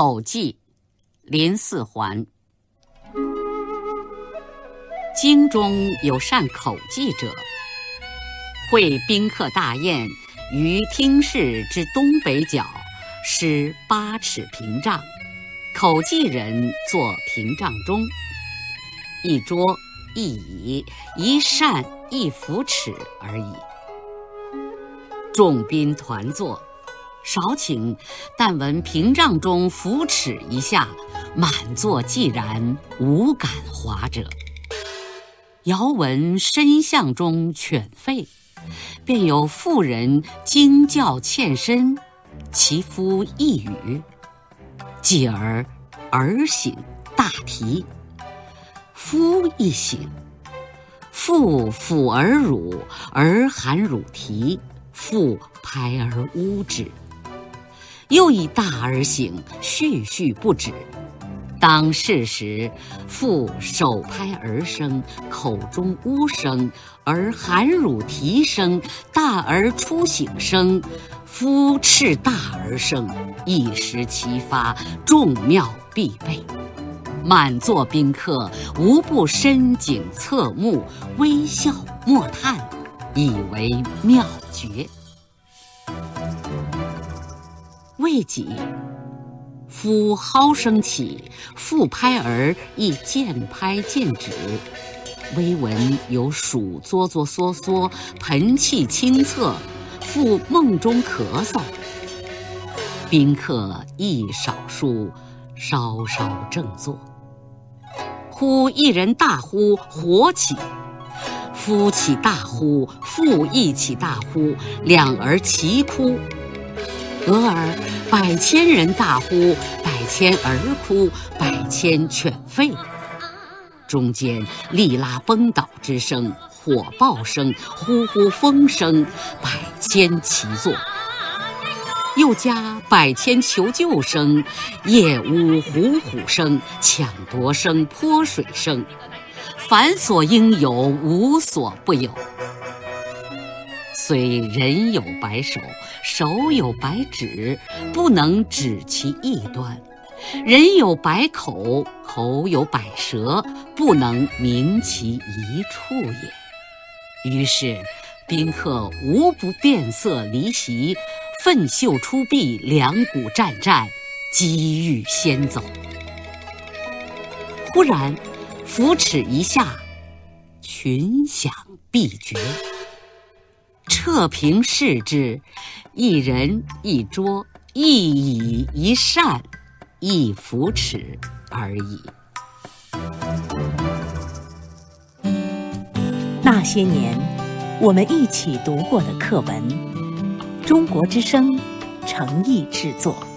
口技，林四环。京中有善口技者，会宾客大宴，于厅室之东北角施八尺屏障，口技人坐屏障中，一桌一椅，一扇一扶尺而已。众宾团坐。少顷，但闻屏障中扶持一下，满座寂然，无敢华者。遥闻深巷中犬吠，便有妇人惊叫欠身，其夫一语，继而儿醒，大啼。夫一醒，妇抚儿乳，儿含乳啼，妇拍而呜之。又以大而醒，絮絮不止。当是时，父手拍儿声，口中呜声，而含乳啼声，大儿初醒声，夫斥大儿声，一时齐发，众妙必备。满座宾客无不深景侧目，微笑莫叹，以为妙绝。未几，夫蒿声起，复拍儿亦渐拍渐止。微闻有鼠哆哆嗦嗦，盆气清侧，复梦中咳嗽。宾客亦少数，稍稍正坐。忽一人大呼，火起。夫起大呼，妇亦起大呼，两儿齐哭。俄而百千人大呼，百千儿哭，百千犬吠。中间力拉崩倒之声，火爆声，呼呼风声，百千齐作。又加百千求救声，夜呜虎虎声，抢夺声，泼水声，凡所应有，无所不有。虽人有百手，手有百指，不能指其一端；人有百口，口有百舌，不能明其一处也。于是，宾客无不变色离席，奋袖出臂，两股战战，机欲先走。忽然，扶持一下，群响毕绝。彻平视之，一人一桌，一椅一扇，一扶持而已。那些年，我们一起读过的课文，《中国之声》诚意制作。